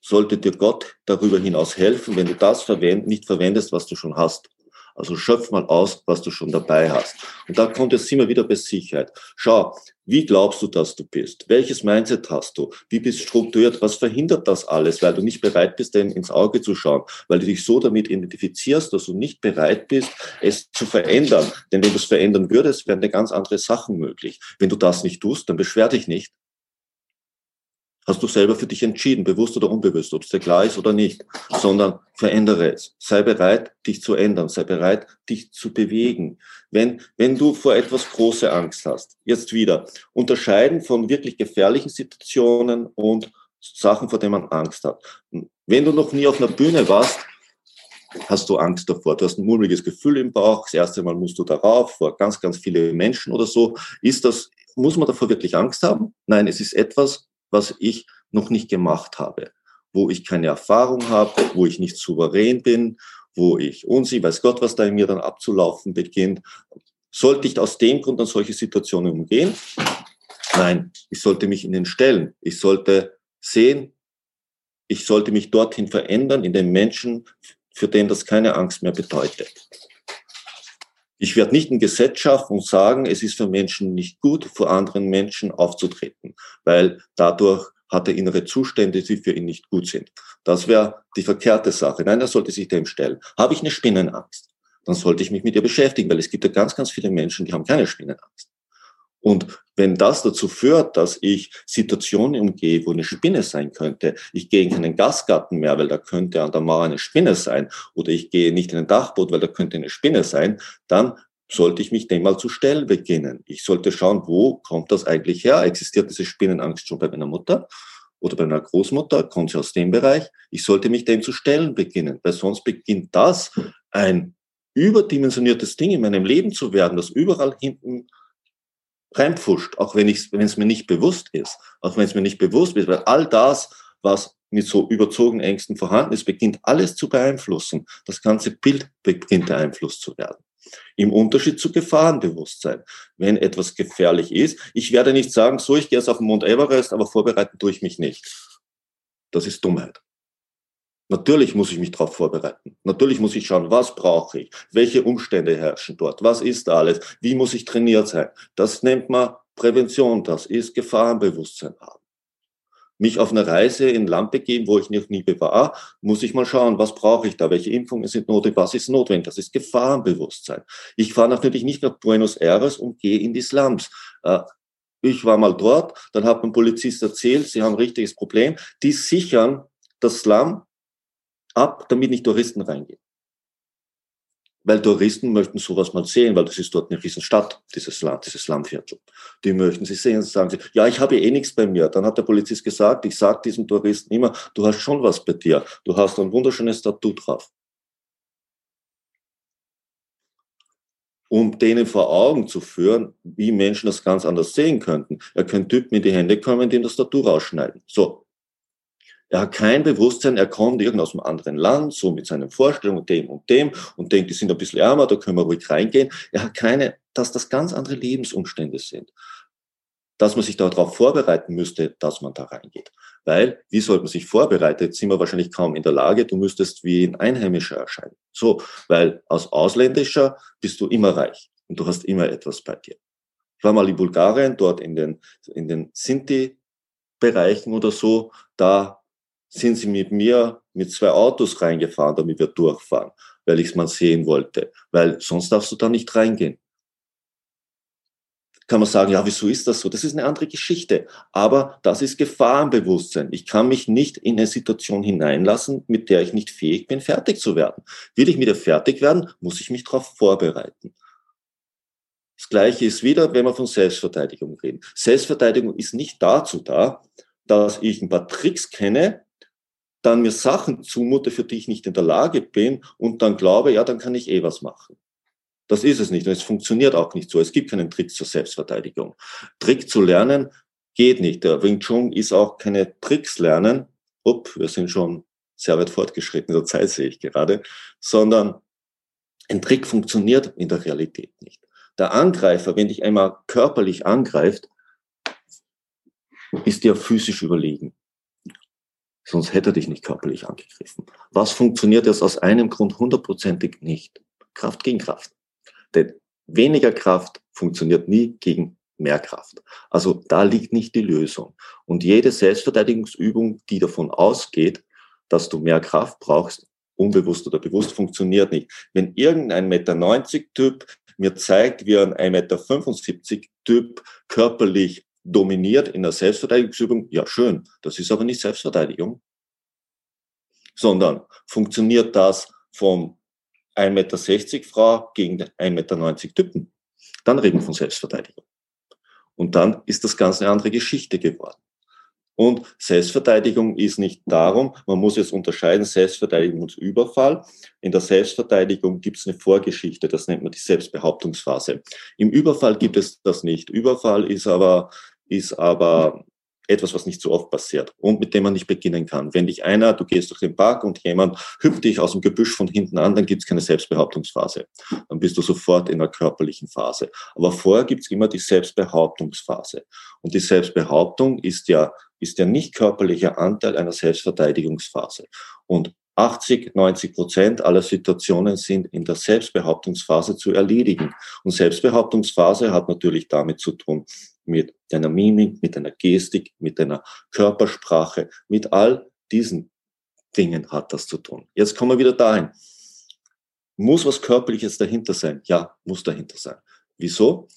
sollte dir Gott darüber hinaus helfen, wenn du das verwend, nicht verwendest, was du schon hast? Also schöpf mal aus, was du schon dabei hast. Und da kommt jetzt immer wieder bei Sicherheit. Schau, wie glaubst du, dass du bist? Welches Mindset hast du? Wie bist du strukturiert? Was verhindert das alles? Weil du nicht bereit bist, dem ins Auge zu schauen. Weil du dich so damit identifizierst, dass du nicht bereit bist, es zu verändern. Denn wenn du es verändern würdest, wären dir ganz andere Sachen möglich. Wenn du das nicht tust, dann beschwer dich nicht hast du selber für dich entschieden, bewusst oder unbewusst, ob es dir klar ist oder nicht, sondern verändere es. Sei bereit, dich zu ändern, sei bereit, dich zu bewegen. Wenn, wenn du vor etwas große Angst hast, jetzt wieder, unterscheiden von wirklich gefährlichen Situationen und Sachen, vor denen man Angst hat. Wenn du noch nie auf einer Bühne warst, hast du Angst davor. Du hast ein mulmiges Gefühl im Bauch. Das erste Mal musst du darauf, vor ganz, ganz viele Menschen oder so. Ist das, muss man davor wirklich Angst haben? Nein, es ist etwas, was ich noch nicht gemacht habe, wo ich keine Erfahrung habe, wo ich nicht souverän bin, wo ich unsicher, weiß Gott, was da in mir dann abzulaufen beginnt. Sollte ich aus dem Grund an solche Situationen umgehen? Nein, ich sollte mich ihnen stellen. Ich sollte sehen, ich sollte mich dorthin verändern in den Menschen, für den das keine Angst mehr bedeutet. Ich werde nicht ein Gesetz schaffen und sagen, es ist für Menschen nicht gut, vor anderen Menschen aufzutreten, weil dadurch hat er innere Zustände, die für ihn nicht gut sind. Das wäre die verkehrte Sache. Nein, er sollte sich dem stellen. Habe ich eine Spinnenangst? Dann sollte ich mich mit ihr beschäftigen, weil es gibt ja ganz, ganz viele Menschen, die haben keine Spinnenangst. Und wenn das dazu führt, dass ich Situationen umgehe, wo eine Spinne sein könnte, ich gehe in keinen Gasgarten mehr, weil da könnte an der Mauer eine Spinne sein, oder ich gehe nicht in ein Dachboot, weil da könnte eine Spinne sein, dann sollte ich mich dem mal zu stellen beginnen. Ich sollte schauen, wo kommt das eigentlich her? Existiert diese Spinnenangst schon bei meiner Mutter oder bei meiner Großmutter? Kommt sie aus dem Bereich? Ich sollte mich dem zu stellen beginnen, weil sonst beginnt das ein überdimensioniertes Ding in meinem Leben zu werden, das überall hinten reinpfuscht, auch wenn es mir nicht bewusst ist, auch wenn es mir nicht bewusst ist, weil all das, was mit so überzogenen Ängsten vorhanden ist, beginnt alles zu beeinflussen. Das ganze Bild beginnt beeinflusst zu werden. Im Unterschied zu Gefahrenbewusstsein. Wenn etwas gefährlich ist, ich werde nicht sagen, so, ich gehe jetzt auf den Mount Everest, aber vorbereiten tue ich mich nicht. Das ist Dummheit. Natürlich muss ich mich darauf vorbereiten. Natürlich muss ich schauen, was brauche ich? Welche Umstände herrschen dort? Was ist da alles? Wie muss ich trainiert sein? Das nennt man Prävention. Das ist Gefahrenbewusstsein haben. Mich auf eine Reise in ein Land begeben, wo ich noch nie war, muss ich mal schauen, was brauche ich da? Welche Impfungen sind notwendig? Was ist notwendig? Das ist Gefahrenbewusstsein. Ich fahre natürlich nicht nach Buenos Aires und gehe in die Slums. Äh, ich war mal dort, dann hat ein Polizist erzählt, sie haben ein richtiges Problem. Die sichern das Slum ab, damit nicht Touristen reingehen. Weil Touristen möchten sowas mal sehen, weil das ist dort eine Riesenstadt, dieses Land, dieses Landviertel. Die möchten sie sehen, sagen sie, ja, ich habe eh nichts bei mir. Dann hat der Polizist gesagt, ich sage diesem Touristen immer, du hast schon was bei dir. Du hast ein wunderschönes Tattoo drauf. um denen vor Augen zu führen, wie Menschen das ganz anders sehen könnten. Er könnte Typen in die Hände kommen, dem das Tattoo rausschneiden. So, er hat kein Bewusstsein, er kommt irgend aus einem anderen Land, so mit seinen Vorstellungen, dem und dem, und denkt, die sind ein bisschen ärmer, da können wir ruhig reingehen. Er hat keine, dass das ganz andere Lebensumstände sind. Dass man sich darauf vorbereiten müsste, dass man da reingeht. Weil, wie sollte man sich vorbereiten? Jetzt sind wir wahrscheinlich kaum in der Lage, du müsstest wie ein Einheimischer erscheinen. So, weil als Ausländischer bist du immer reich und du hast immer etwas bei dir. Ich war mal in Bulgarien, dort in den, in den Sinti-Bereichen oder so, da sind sie mit mir mit zwei Autos reingefahren, damit wir durchfahren, weil ich es mal sehen wollte, weil sonst darfst du da nicht reingehen. Kann man sagen, ja, wieso ist das so? Das ist eine andere Geschichte. Aber das ist Gefahrenbewusstsein. Ich kann mich nicht in eine Situation hineinlassen, mit der ich nicht fähig bin, fertig zu werden. Will ich mit ihr fertig werden, muss ich mich darauf vorbereiten. Das Gleiche ist wieder, wenn wir von Selbstverteidigung reden. Selbstverteidigung ist nicht dazu da, dass ich ein paar Tricks kenne, dann mir Sachen zumute, für die ich nicht in der Lage bin und dann glaube, ja, dann kann ich eh was machen. Das ist es nicht und es funktioniert auch nicht so. Es gibt keinen Trick zur Selbstverteidigung. Trick zu lernen geht nicht. Der Wing Chun ist auch keine Tricks lernen. Upp, wir sind schon sehr weit fortgeschritten in der Zeit, sehe ich gerade. Sondern ein Trick funktioniert in der Realität nicht. Der Angreifer, wenn dich einmal körperlich angreift, ist dir physisch überlegen. Sonst hätte er dich nicht körperlich angegriffen. Was funktioniert jetzt aus einem Grund hundertprozentig nicht? Kraft gegen Kraft. Denn weniger Kraft funktioniert nie gegen mehr Kraft. Also da liegt nicht die Lösung. Und jede Selbstverteidigungsübung, die davon ausgeht, dass du mehr Kraft brauchst, unbewusst oder bewusst, funktioniert nicht. Wenn irgendein Meter 90 Typ mir zeigt, wie ein 1,75 Meter Typ körperlich dominiert in der Selbstverteidigungsübung, ja schön, das ist aber nicht Selbstverteidigung, sondern funktioniert das vom 1,60 Meter Frau gegen 1,90 Meter Typen, dann reden wir von Selbstverteidigung. Und dann ist das Ganze eine andere Geschichte geworden. Und Selbstverteidigung ist nicht darum, man muss jetzt unterscheiden, Selbstverteidigung und Überfall. In der Selbstverteidigung gibt es eine Vorgeschichte, das nennt man die Selbstbehauptungsphase. Im Überfall gibt es das nicht. Überfall ist aber ist aber etwas, was nicht so oft passiert und mit dem man nicht beginnen kann. Wenn dich einer, du gehst durch den Park und jemand hüpft dich aus dem Gebüsch von hinten an, dann gibt es keine Selbstbehauptungsphase. Dann bist du sofort in der körperlichen Phase. Aber vorher gibt es immer die Selbstbehauptungsphase. Und die Selbstbehauptung ist ja, ist ja nicht körperlicher Anteil einer Selbstverteidigungsphase. Und 80, 90 Prozent aller Situationen sind in der Selbstbehauptungsphase zu erledigen. Und Selbstbehauptungsphase hat natürlich damit zu tun, mit deiner Mimik, mit deiner Gestik, mit deiner Körpersprache, mit all diesen Dingen hat das zu tun. Jetzt kommen wir wieder dahin. Muss was Körperliches dahinter sein? Ja, muss dahinter sein. Wieso?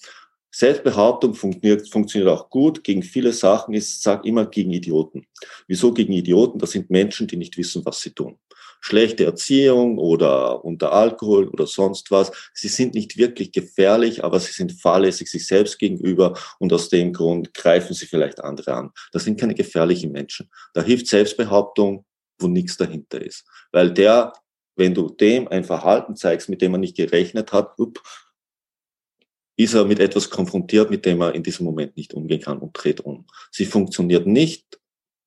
Selbstbehauptung funktioniert, funktioniert auch gut. Gegen viele Sachen ist, sag immer gegen Idioten. Wieso gegen Idioten? Das sind Menschen, die nicht wissen, was sie tun schlechte Erziehung oder unter Alkohol oder sonst was. Sie sind nicht wirklich gefährlich, aber sie sind fahrlässig sich selbst gegenüber und aus dem Grund greifen sie vielleicht andere an. Das sind keine gefährlichen Menschen. Da hilft Selbstbehauptung, wo nichts dahinter ist. Weil der, wenn du dem ein Verhalten zeigst, mit dem er nicht gerechnet hat, up, ist er mit etwas konfrontiert, mit dem er in diesem Moment nicht umgehen kann und dreht um. Sie funktioniert nicht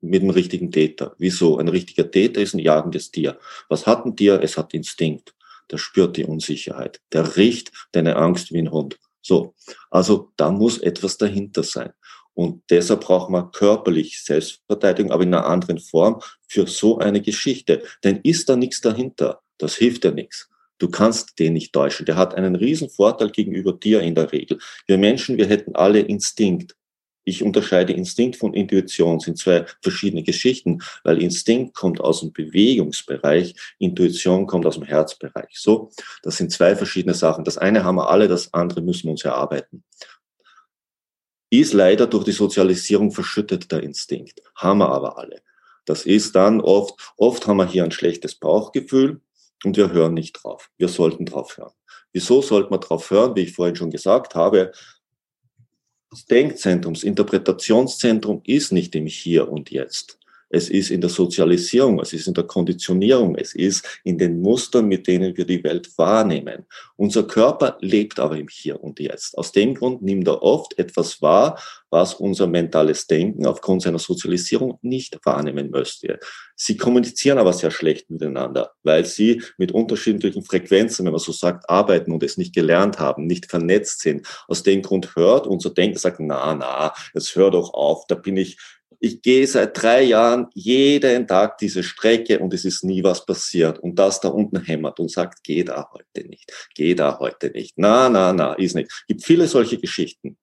mit dem richtigen Täter. Wieso? Ein richtiger Täter ist ein jagendes Tier. Was hat ein Tier? Es hat Instinkt. Der spürt die Unsicherheit. Der riecht deine Angst wie ein Hund. So. Also da muss etwas dahinter sein. Und deshalb braucht man körperlich Selbstverteidigung, aber in einer anderen Form für so eine Geschichte. Denn ist da nichts dahinter? Das hilft ja nichts. Du kannst den nicht täuschen. Der hat einen riesen Vorteil gegenüber dir in der Regel. Wir Menschen, wir hätten alle Instinkt. Ich unterscheide Instinkt von Intuition, sind zwei verschiedene Geschichten, weil Instinkt kommt aus dem Bewegungsbereich, Intuition kommt aus dem Herzbereich. So, das sind zwei verschiedene Sachen. Das eine haben wir alle, das andere müssen wir uns erarbeiten. Ist leider durch die Sozialisierung verschüttet der Instinkt, haben wir aber alle. Das ist dann oft, oft haben wir hier ein schlechtes Bauchgefühl und wir hören nicht drauf. Wir sollten drauf hören. Wieso sollte man drauf hören? Wie ich vorhin schon gesagt habe, das Denkzentrum, das Interpretationszentrum ist nicht im Hier und Jetzt. Es ist in der Sozialisierung, es ist in der Konditionierung, es ist in den Mustern, mit denen wir die Welt wahrnehmen. Unser Körper lebt aber im Hier und Jetzt. Aus dem Grund nimmt er oft etwas wahr, was unser mentales Denken aufgrund seiner Sozialisierung nicht wahrnehmen möchte. Sie kommunizieren aber sehr schlecht miteinander, weil sie mit unterschiedlichen Frequenzen, wenn man so sagt, arbeiten und es nicht gelernt haben, nicht vernetzt sind. Aus dem Grund hört unser Denken, sagt, na, na, jetzt hör doch auf, da bin ich ich gehe seit drei Jahren jeden Tag diese Strecke und es ist nie was passiert. Und das da unten hämmert und sagt, geh da heute nicht, geh da heute nicht. Na, na, na, ist nicht. Gibt viele solche Geschichten.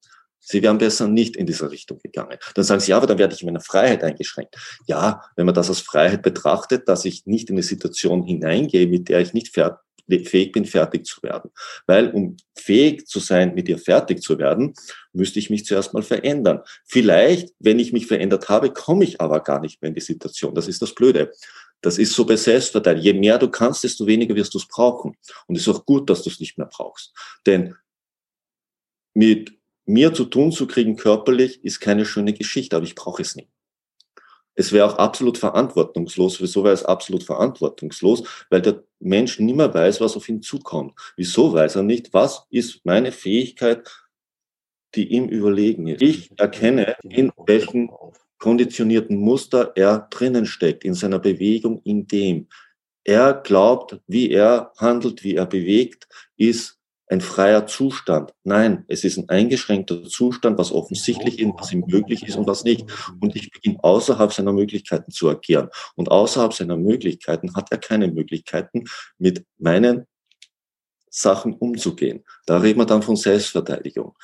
Sie wären besser nicht in dieser Richtung gegangen. Dann sagen Sie, ja, aber dann werde ich in meiner Freiheit eingeschränkt. Ja, wenn man das als Freiheit betrachtet, dass ich nicht in eine Situation hineingehe, mit der ich nicht fähig bin, fertig zu werden. Weil um fähig zu sein, mit ihr fertig zu werden, müsste ich mich zuerst mal verändern. Vielleicht, wenn ich mich verändert habe, komme ich aber gar nicht mehr in die Situation. Das ist das Blöde. Das ist so bei Selbstverteidigung. Je mehr du kannst, desto weniger wirst du es brauchen. Und es ist auch gut, dass du es nicht mehr brauchst. Denn mit mir zu tun zu kriegen körperlich ist keine schöne Geschichte, aber ich brauche es nicht. Es wäre auch absolut verantwortungslos. Wieso wäre es absolut verantwortungslos? Weil der Mensch nimmer weiß, was auf ihn zukommt. Wieso weiß er nicht, was ist meine Fähigkeit, die ihm überlegen ist? Ich erkenne, in welchen konditionierten Muster er drinnen steckt, in seiner Bewegung, in dem. Er glaubt, wie er handelt, wie er bewegt, ist ein freier Zustand. Nein, es ist ein eingeschränkter Zustand, was offensichtlich ist, was ihm möglich ist und was nicht. Und ich beginne außerhalb seiner Möglichkeiten zu agieren. Und außerhalb seiner Möglichkeiten hat er keine Möglichkeiten, mit meinen Sachen umzugehen. Da reden wir dann von Selbstverteidigung.